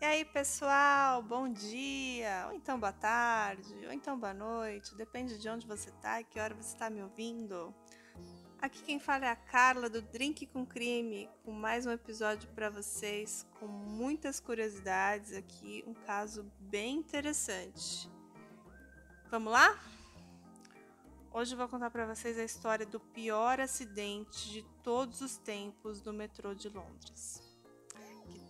E aí, pessoal, bom dia, ou então boa tarde, ou então boa noite, depende de onde você tá e que hora você está me ouvindo. Aqui quem fala é a Carla do Drink com Crime, com mais um episódio para vocês, com muitas curiosidades aqui, um caso bem interessante. Vamos lá? Hoje eu vou contar para vocês a história do pior acidente de todos os tempos do metrô de Londres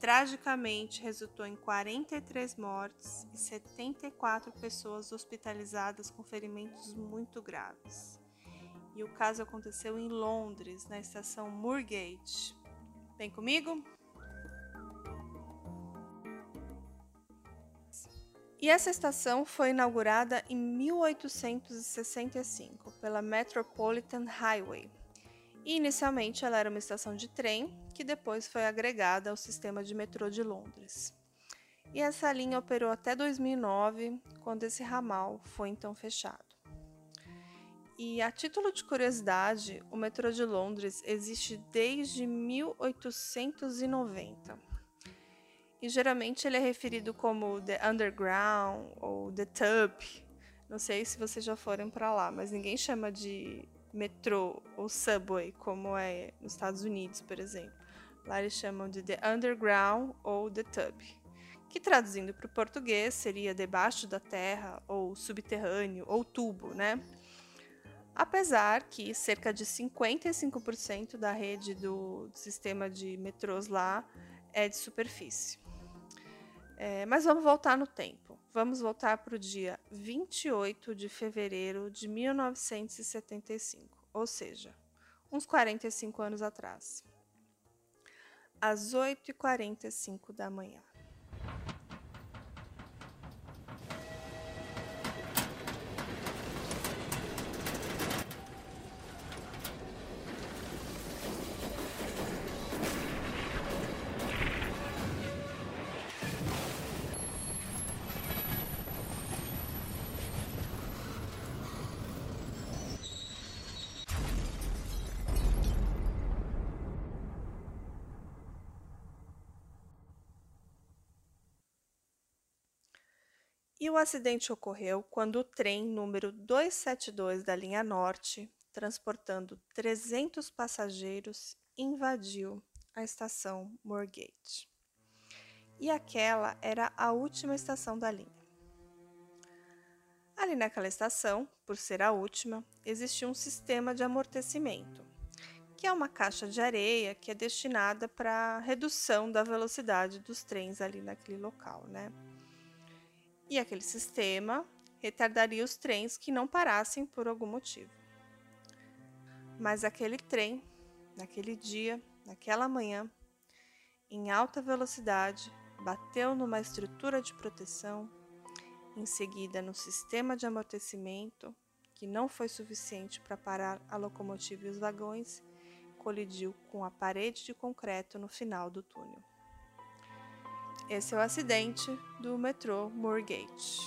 tragicamente resultou em 43 mortes e 74 pessoas hospitalizadas com ferimentos muito graves. E o caso aconteceu em Londres, na estação Moorgate. Vem comigo? E essa estação foi inaugurada em 1865 pela Metropolitan Highway, inicialmente ela era uma estação de trem, que depois foi agregada ao sistema de metrô de Londres. E essa linha operou até 2009, quando esse ramal foi então fechado. E a título de curiosidade, o metrô de Londres existe desde 1890. E geralmente ele é referido como The Underground ou The Tube. Não sei se vocês já foram para lá, mas ninguém chama de metrô ou subway, como é nos Estados Unidos, por exemplo. Lá eles chamam de The Underground ou The Tub, que traduzindo para o português seria debaixo da terra ou subterrâneo ou tubo, né? Apesar que cerca de 55% da rede do, sistema de metrôs lá é de superfície. É, mas vamos voltar no tempo. Vamos voltar para o dia 28 de fevereiro de 1975, ou seja, uns 45 anos atrás, às 8h45 da manhã. O acidente ocorreu quando o trem número 272 da linha Norte, transportando 300 passageiros, invadiu a estação Moorgate. E aquela era a última estação da linha. Ali naquela estação, por ser a última, existia um sistema de amortecimento, que é uma caixa de areia que é destinada para redução da velocidade dos trens ali naquele local, né? E aquele sistema retardaria os trens que não parassem por algum motivo. Mas aquele trem, naquele dia, naquela manhã, em alta velocidade, bateu numa estrutura de proteção, em seguida no sistema de amortecimento, que não foi suficiente para parar a locomotiva e os vagões, colidiu com a parede de concreto no final do túnel. Esse é o acidente do metrô Moorgate.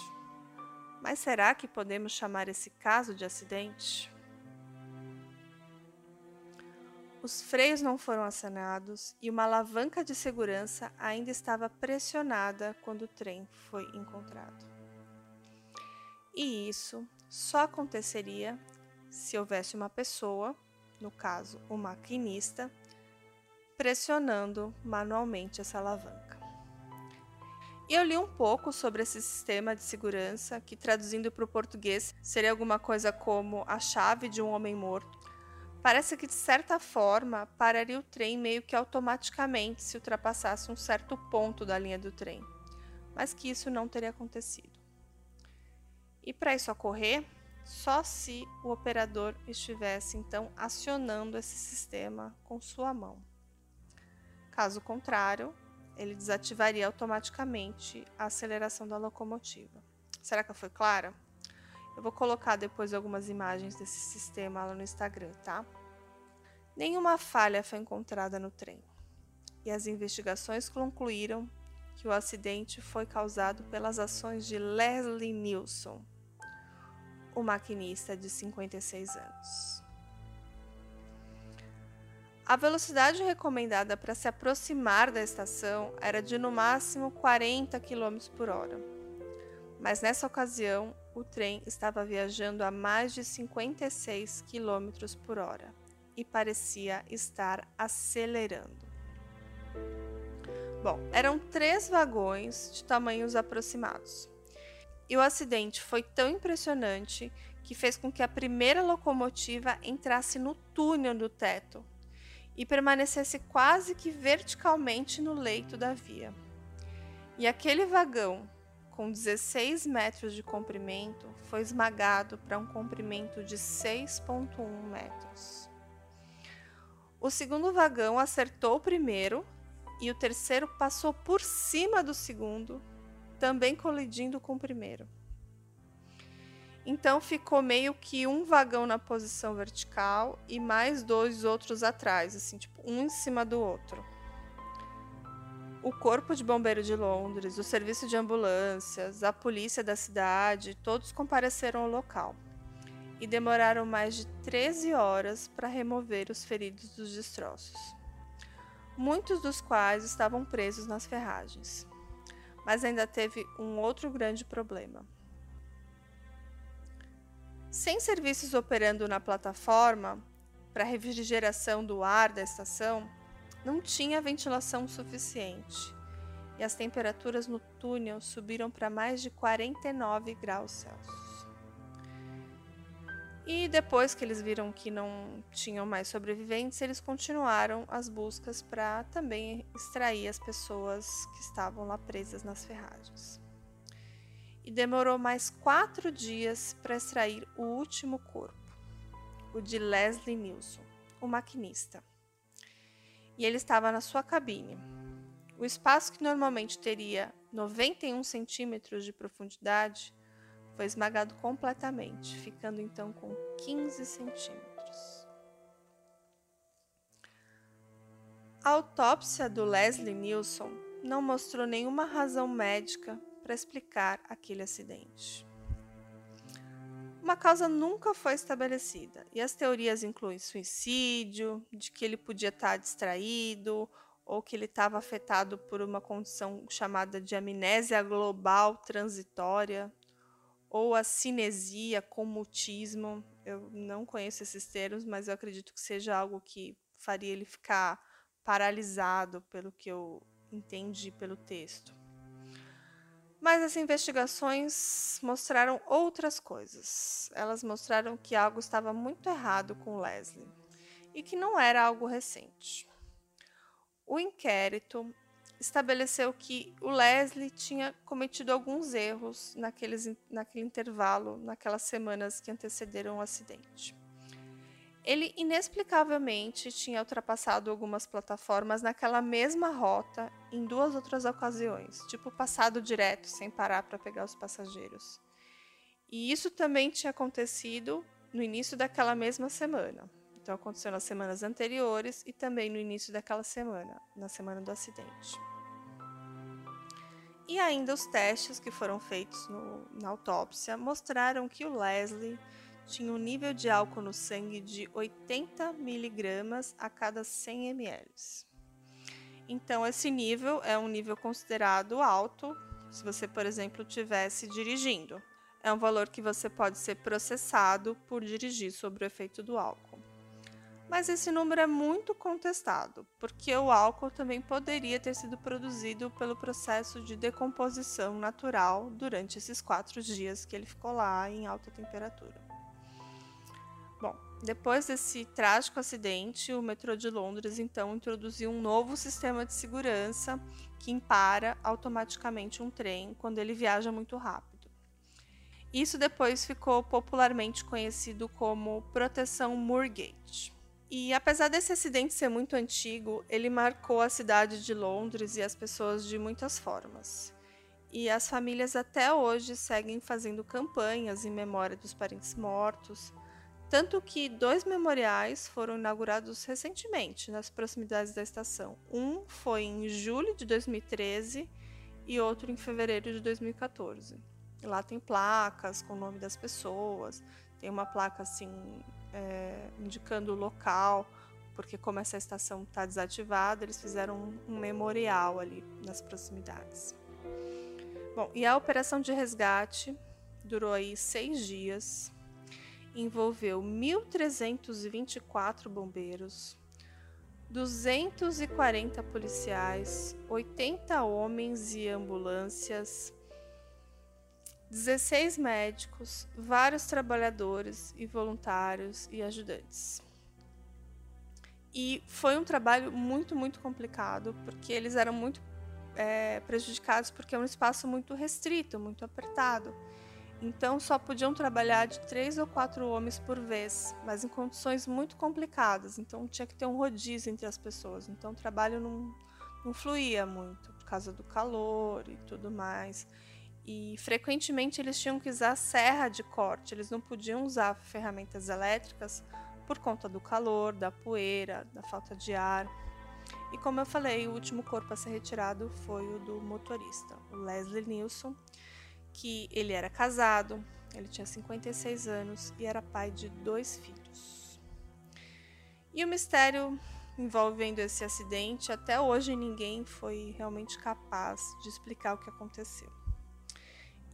Mas será que podemos chamar esse caso de acidente? Os freios não foram acionados e uma alavanca de segurança ainda estava pressionada quando o trem foi encontrado. E isso só aconteceria se houvesse uma pessoa, no caso o maquinista, pressionando manualmente essa alavanca. Eu li um pouco sobre esse sistema de segurança, que traduzindo para o português seria alguma coisa como a chave de um homem morto. Parece que de certa forma pararia o trem meio que automaticamente se ultrapassasse um certo ponto da linha do trem, mas que isso não teria acontecido. E para isso ocorrer, só se o operador estivesse então acionando esse sistema com sua mão. Caso contrário, ele desativaria automaticamente a aceleração da locomotiva. Será que fui clara? Eu vou colocar depois algumas imagens desse sistema lá no Instagram, tá? Nenhuma falha foi encontrada no trem. E as investigações concluíram que o acidente foi causado pelas ações de Leslie Nilsson, o maquinista de 56 anos. A velocidade recomendada para se aproximar da estação era de no máximo 40 km por hora. Mas nessa ocasião, o trem estava viajando a mais de 56 km por hora e parecia estar acelerando. Bom, eram três vagões de tamanhos aproximados. E o acidente foi tão impressionante que fez com que a primeira locomotiva entrasse no túnel do teto e permanecesse quase que verticalmente no leito da via. E aquele vagão, com 16 metros de comprimento, foi esmagado para um comprimento de 6,1 metros. O segundo vagão acertou o primeiro e o terceiro passou por cima do segundo, também colidindo com o primeiro. Então ficou meio que um vagão na posição vertical e mais dois outros atrás, assim, tipo, um em cima do outro. O Corpo de Bombeiro de Londres, o serviço de ambulâncias, a polícia da cidade, todos compareceram ao local e demoraram mais de 13 horas para remover os feridos dos destroços, muitos dos quais estavam presos nas ferragens. Mas ainda teve um outro grande problema. Sem serviços operando na plataforma para refrigeração do ar da estação, não tinha ventilação suficiente e as temperaturas no túnel subiram para mais de 49 graus Celsius. E depois que eles viram que não tinham mais sobreviventes, eles continuaram as buscas para também extrair as pessoas que estavam lá presas nas ferragens e demorou mais quatro dias para extrair o último corpo, o de Leslie Nilsson, o maquinista. E ele estava na sua cabine. O espaço que normalmente teria 91 centímetros de profundidade foi esmagado completamente, ficando então com 15 centímetros. A autópsia do Leslie Nilsson não mostrou nenhuma razão médica para explicar aquele acidente. Uma causa nunca foi estabelecida e as teorias incluem suicídio, de que ele podia estar distraído ou que ele estava afetado por uma condição chamada de amnésia global transitória ou a cinesia com mutismo. Eu não conheço esses termos, mas eu acredito que seja algo que faria ele ficar paralisado, pelo que eu entendi pelo texto. Mas as investigações mostraram outras coisas. Elas mostraram que algo estava muito errado com Leslie e que não era algo recente. O inquérito estabeleceu que o Leslie tinha cometido alguns erros naqueles, naquele intervalo, naquelas semanas que antecederam o acidente. Ele inexplicavelmente tinha ultrapassado algumas plataformas naquela mesma rota em duas outras ocasiões, tipo passado direto sem parar para pegar os passageiros. E isso também tinha acontecido no início daquela mesma semana. Então aconteceu nas semanas anteriores e também no início daquela semana, na semana do acidente. E ainda os testes que foram feitos no, na autópsia mostraram que o Leslie tinha um nível de álcool no sangue de 80 miligramas a cada 100 ml. Então, esse nível é um nível considerado alto se você, por exemplo, estivesse dirigindo. É um valor que você pode ser processado por dirigir sob o efeito do álcool. Mas esse número é muito contestado, porque o álcool também poderia ter sido produzido pelo processo de decomposição natural durante esses quatro dias que ele ficou lá em alta temperatura. Bom, depois desse trágico acidente, o metrô de Londres então introduziu um novo sistema de segurança que impara automaticamente um trem quando ele viaja muito rápido. Isso depois ficou popularmente conhecido como proteção Moorgate. E apesar desse acidente ser muito antigo, ele marcou a cidade de Londres e as pessoas de muitas formas. E as famílias até hoje seguem fazendo campanhas em memória dos parentes mortos, tanto que dois memoriais foram inaugurados recentemente nas proximidades da estação. Um foi em julho de 2013 e outro em fevereiro de 2014. E lá tem placas com o nome das pessoas, tem uma placa assim é, indicando o local porque como essa estação está desativada, eles fizeram um, um memorial ali nas proximidades. Bom, e a operação de resgate durou aí seis dias, envolveu 1.324 bombeiros, 240 policiais, 80 homens e ambulâncias, 16 médicos, vários trabalhadores e voluntários e ajudantes. E foi um trabalho muito, muito complicado, porque eles eram muito é, prejudicados porque é um espaço muito restrito, muito apertado. Então só podiam trabalhar de três ou quatro homens por vez, mas em condições muito complicadas. Então tinha que ter um rodízio entre as pessoas. Então o trabalho não, não fluía muito por causa do calor e tudo mais. E frequentemente eles tinham que usar serra de corte, eles não podiam usar ferramentas elétricas por conta do calor, da poeira, da falta de ar. E como eu falei, o último corpo a ser retirado foi o do motorista, o Leslie Nilsson, que ele era casado, ele tinha 56 anos e era pai de dois filhos. E o mistério envolvendo esse acidente, até hoje ninguém foi realmente capaz de explicar o que aconteceu.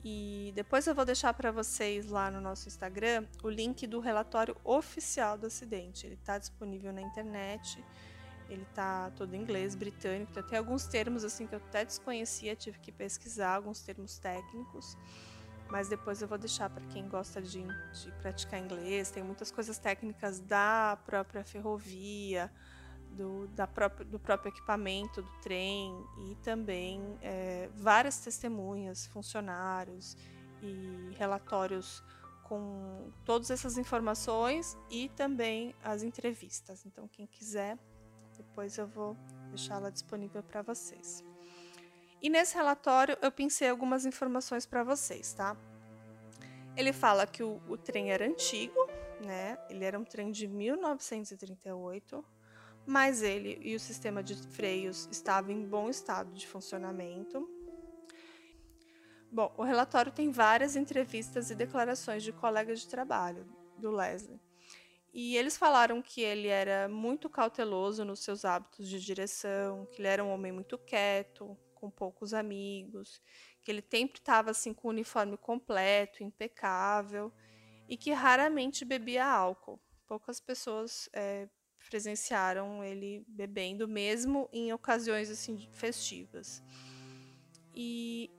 E depois eu vou deixar para vocês lá no nosso Instagram o link do relatório oficial do acidente. Ele está disponível na internet. Ele está todo em inglês, britânico. Tem alguns termos assim que eu até desconhecia, tive que pesquisar alguns termos técnicos. Mas depois eu vou deixar para quem gosta de, de praticar inglês. Tem muitas coisas técnicas da própria ferrovia, do, da própria, do próprio equipamento do trem e também é, várias testemunhas, funcionários e relatórios com todas essas informações e também as entrevistas. Então, quem quiser, depois eu vou deixá-la disponível para vocês. E nesse relatório eu pensei algumas informações para vocês, tá? Ele fala que o, o trem era antigo, né? Ele era um trem de 1938 mas ele e o sistema de freios estavam em bom estado de funcionamento. Bom, o relatório tem várias entrevistas e declarações de colegas de trabalho do Leslie. E eles falaram que ele era muito cauteloso nos seus hábitos de direção, que ele era um homem muito quieto, com poucos amigos, que ele sempre estava assim com o uniforme completo, impecável e que raramente bebia álcool. Poucas pessoas é, presenciaram ele bebendo, mesmo em ocasiões assim festivas. E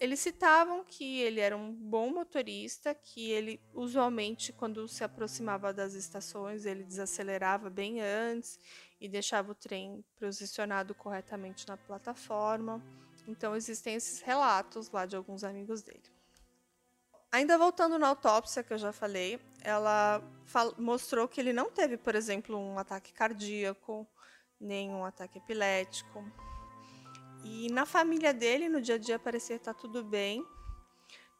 eles citavam que ele era um bom motorista, que ele usualmente, quando se aproximava das estações, ele desacelerava bem antes e deixava o trem posicionado corretamente na plataforma. Então existem esses relatos lá de alguns amigos dele. Ainda voltando na autópsia que eu já falei, ela mostrou que ele não teve, por exemplo, um ataque cardíaco, nem um ataque epilético. E na família dele, no dia a dia, parecia estar tudo bem.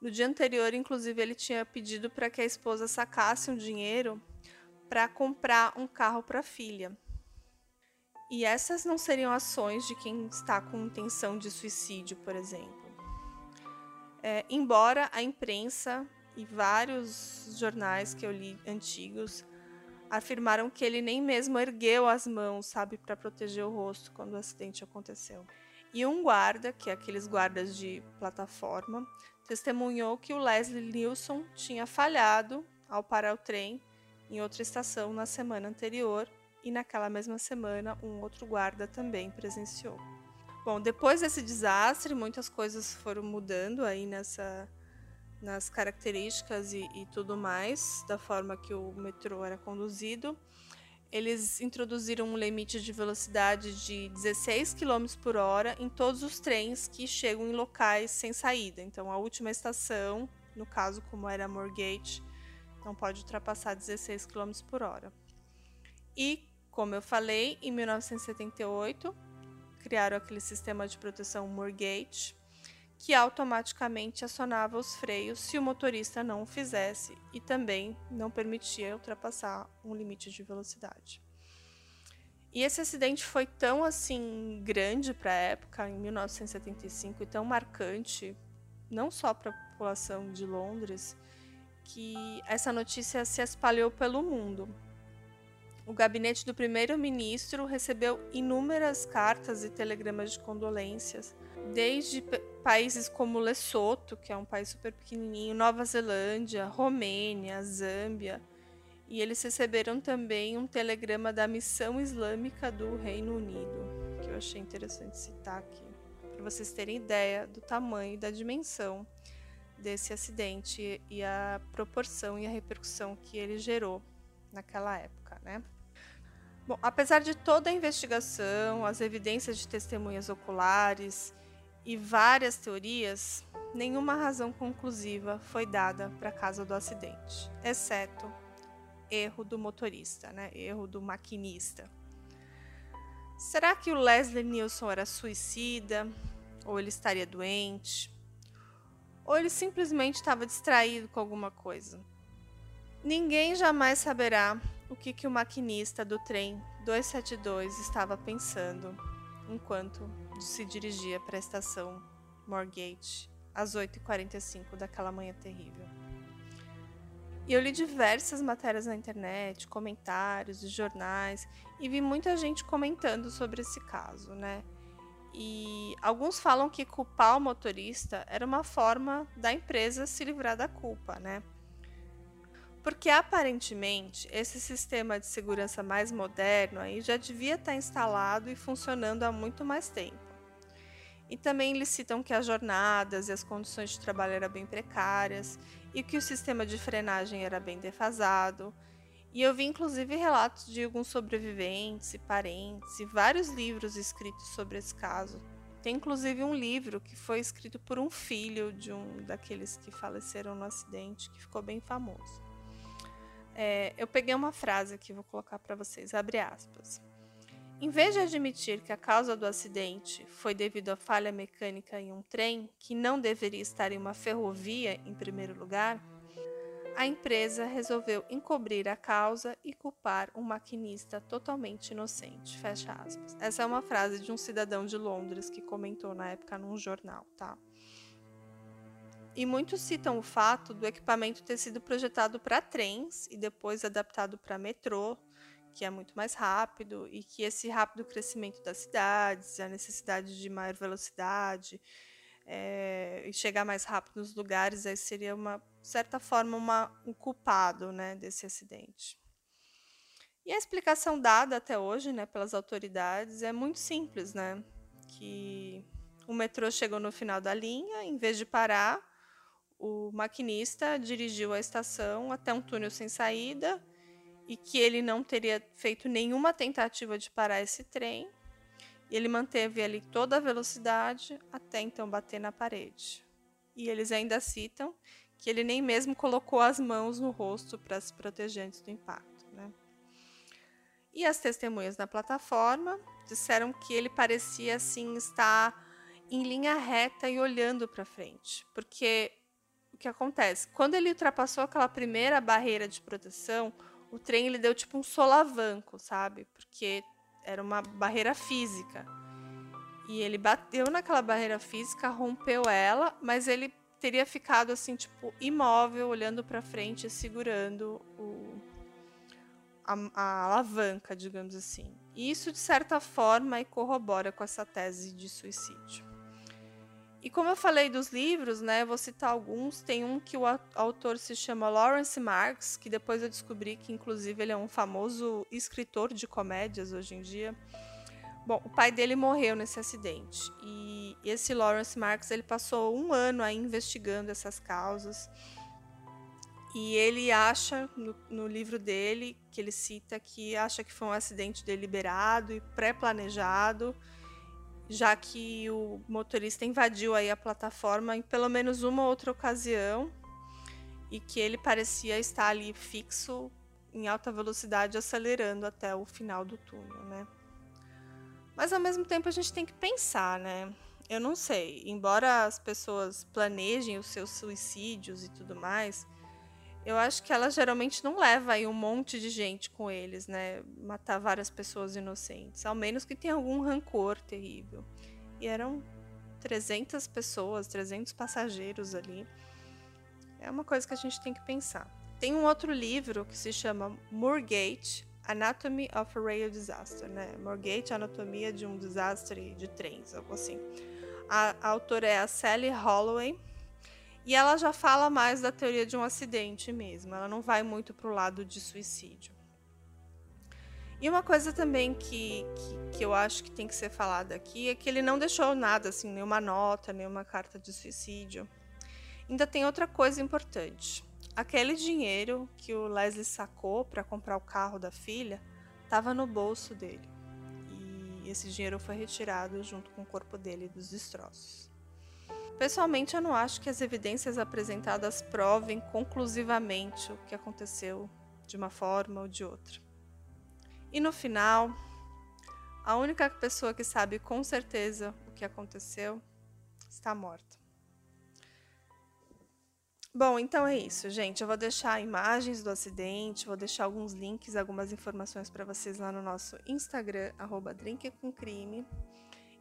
No dia anterior, inclusive, ele tinha pedido para que a esposa sacasse um dinheiro para comprar um carro para a filha. E essas não seriam ações de quem está com intenção de suicídio, por exemplo. É, embora a imprensa e vários jornais que eu li antigos afirmaram que ele nem mesmo ergueu as mãos, sabe, para proteger o rosto quando o acidente aconteceu. E um guarda, que é aqueles guardas de plataforma, testemunhou que o Leslie Nilsson tinha falhado ao parar o trem em outra estação na semana anterior e naquela mesma semana um outro guarda também presenciou. Bom, depois desse desastre, muitas coisas foram mudando aí nessa nas características e, e tudo mais da forma que o metrô era conduzido. Eles introduziram um limite de velocidade de 16 km por hora em todos os trens que chegam em locais sem saída. Então, a última estação, no caso, como era Moorgate, não pode ultrapassar 16 km por hora. E, como eu falei, em 1978, criaram aquele sistema de proteção Moorgate, que automaticamente acionava os freios se o motorista não o fizesse e também não permitia ultrapassar um limite de velocidade. E esse acidente foi tão assim grande para a época, em 1975, e tão marcante, não só para a população de Londres, que essa notícia se espalhou pelo mundo. o gabinete do primeiro-ministro recebeu inúmeras cartas e telegramas de condolências, desde países como Lesoto, que é um país super pequenininho, Nova Zelândia, Romênia, Zâmbia, e eles receberam também um telegrama da Missão Islâmica do Reino Unido, que eu achei interessante citar aqui, para vocês terem ideia do tamanho e da dimensão desse acidente e a proporção e a repercussão que ele gerou naquela época, né? Bom, apesar de toda a investigação, as evidências de testemunhas oculares e várias teorias, nenhuma razão conclusiva foi dada para a causa do acidente, exceto erro do motorista, né? erro do maquinista. Será que o Leslie Nielsen era suicida? Ou ele estaria doente? Ou ele simplesmente estava distraído com alguma coisa? Ninguém jamais saberá o que, que o maquinista do trem 272 estava pensando enquanto se dirigia para a estação Moorgate às 8h45 daquela manhã terrível. E eu li diversas matérias na internet, comentários de jornais e vi muita gente comentando sobre esse caso, né? E alguns falam que culpar o motorista era uma forma da empresa se livrar da culpa, né? Porque aparentemente esse sistema de segurança mais moderno aí já devia estar instalado e funcionando há muito mais tempo. E também eles citam que as jornadas e as condições de trabalho eram bem precárias e que o sistema de frenagem era bem defasado. E eu vi inclusive relatos de alguns sobreviventes e parentes e vários livros escritos sobre esse caso. Tem inclusive um livro que foi escrito por um filho de um daqueles que faleceram no acidente, que ficou bem famoso. É, eu peguei uma frase aqui, vou colocar para vocês, abre aspas. Em vez de admitir que a causa do acidente foi devido à falha mecânica em um trem que não deveria estar em uma ferrovia em primeiro lugar, a empresa resolveu encobrir a causa e culpar um maquinista totalmente inocente. Fecha aspas. Essa é uma frase de um cidadão de Londres que comentou na época num jornal, tá? E muitos citam o fato do equipamento ter sido projetado para trens e depois adaptado para metrô, que é muito mais rápido, e que esse rápido crescimento das cidades, a necessidade de maior velocidade é, e chegar mais rápido nos lugares, aí seria uma certa forma uma, um culpado né, desse acidente. E a explicação dada até hoje né, pelas autoridades é muito simples, né? Que o metrô chegou no final da linha, em vez de parar, o maquinista dirigiu a estação até um túnel sem saída e que ele não teria feito nenhuma tentativa de parar esse trem. E ele manteve ali toda a velocidade até então bater na parede. E eles ainda citam que ele nem mesmo colocou as mãos no rosto para se proteger antes do impacto. Né? E as testemunhas na plataforma disseram que ele parecia assim estar em linha reta e olhando para frente, porque que acontece? Quando ele ultrapassou aquela primeira barreira de proteção, o trem ele deu tipo um solavanco, sabe? Porque era uma barreira física. E ele bateu naquela barreira física, rompeu ela, mas ele teria ficado assim, tipo, imóvel, olhando para frente, segurando o, a, a, alavanca, digamos assim. Isso, de certa forma, corrobora com essa tese de suicídio. E como eu falei dos livros, né, vou citar alguns. Tem um que o autor se chama Lawrence Marks, que depois eu descobri que inclusive ele é um famoso escritor de comédias hoje em dia. Bom, o pai dele morreu nesse acidente e esse Lawrence Marks ele passou um ano aí investigando essas causas e ele acha no, no livro dele que ele cita que acha que foi um acidente deliberado e pré-planejado já que o motorista invadiu aí a plataforma em pelo menos uma outra ocasião e que ele parecia estar ali fixo em alta velocidade acelerando até o final do túnel, né? Mas ao mesmo tempo a gente tem que pensar, né? Eu não sei, embora as pessoas planejem os seus suicídios e tudo mais, eu acho que ela geralmente não leva aí um monte de gente com eles, né? Matar várias pessoas inocentes. Ao menos que tenha algum rancor terrível. E eram 300 pessoas, 300 passageiros ali. É uma coisa que a gente tem que pensar. Tem um outro livro que se chama Moorgate, Anatomy of a Rail Disaster, né? Morgate, Anatomia de um Desastre de Trens, algo assim. A, a autora é a Sally Holloway e ela já fala mais da teoria de um acidente mesmo. Ela não vai muito para o lado de suicídio. E uma coisa também que, que, que, eu acho que tem que ser falada aqui é que ele não deixou nada, assim, nenhuma nota, nenhuma carta de suicídio. Ainda tem outra coisa importante. Aquele dinheiro que o Leslie sacou para comprar o carro da filha estava no bolso dele. E esse dinheiro foi retirado junto com o corpo dele dos destroços. Pessoalmente, eu não acho que as evidências apresentadas provem conclusivamente o que aconteceu de uma forma ou de outra. E no final, a única pessoa que sabe com certeza o que aconteceu está morta. Bom, então é isso, gente. Eu vou deixar imagens do acidente, vou deixar alguns links, algumas informações para vocês lá no nosso Instagram, arroba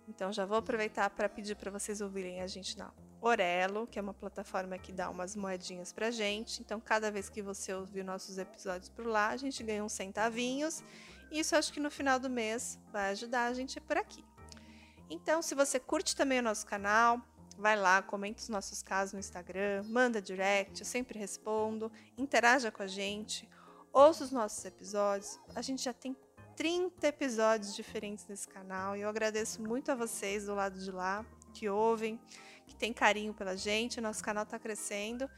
Então já vou aproveitar para pedir para vocês ouvirem a gente na Orelo, que é uma plataforma que dá umas moedinhas pra gente. Então, cada vez que você ouvir nossos episódios por lá, a gente ganha uns centavinhos isso acho que no final do mês vai ajudar a gente por aqui. Então, se você curte também o nosso canal, vai lá, comenta os nossos casos no Instagram, manda direct, eu sempre respondo, interaja com a gente, ouça os nossos episódios. A gente já tem 30 episódios diferentes nesse canal e eu agradeço muito a vocês do lado de lá que ouvem, que tem carinho pela gente. O nosso canal está crescendo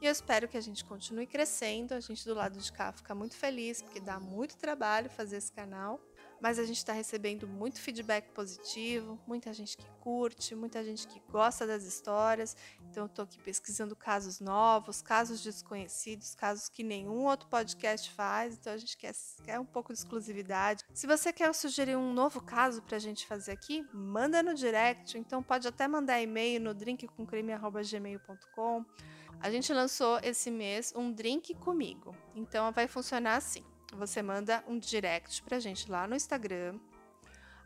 e eu espero que a gente continue crescendo. A gente do lado de cá fica muito feliz, porque dá muito trabalho fazer esse canal. Mas a gente está recebendo muito feedback positivo, muita gente que curte, muita gente que gosta das histórias. Então, eu estou aqui pesquisando casos novos, casos desconhecidos, casos que nenhum outro podcast faz. Então, a gente quer, quer um pouco de exclusividade. Se você quer sugerir um novo caso para a gente fazer aqui, manda no direct. Então, pode até mandar e-mail no drinkcomcrime.gmail.com a gente lançou esse mês um drink comigo. Então vai funcionar assim: você manda um direct pra gente lá no Instagram.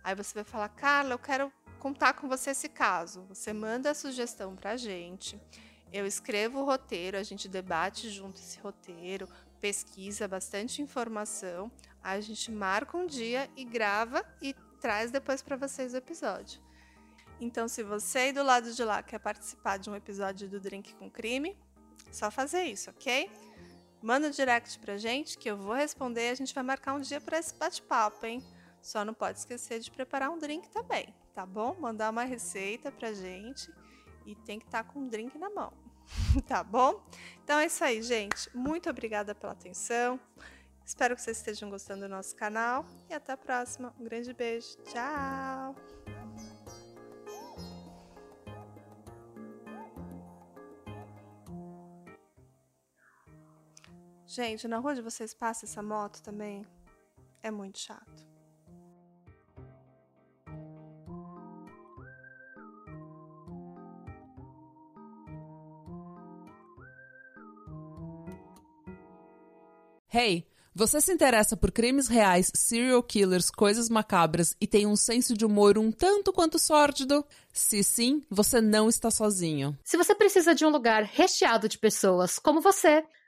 Aí você vai falar, Carla, eu quero contar com você esse caso. Você manda a sugestão pra gente. Eu escrevo o roteiro, a gente debate junto esse roteiro, pesquisa bastante informação. Aí a gente marca um dia e grava e traz depois para vocês o episódio. Então, se você aí do lado de lá quer participar de um episódio do Drink com Crime, só fazer isso, ok? Manda um direct pra gente que eu vou responder e a gente vai marcar um dia para esse bate-papo, hein? Só não pode esquecer de preparar um drink também, tá bom? Mandar uma receita pra gente e tem que estar tá com um drink na mão, tá bom? Então é isso aí, gente. Muito obrigada pela atenção. Espero que vocês estejam gostando do nosso canal e até a próxima. Um grande beijo. Tchau! Gente, na rua onde vocês passam essa moto também é muito chato. Hey, você se interessa por crimes reais, serial killers, coisas macabras e tem um senso de humor um tanto quanto sórdido? Se sim, você não está sozinho. Se você precisa de um lugar recheado de pessoas como você,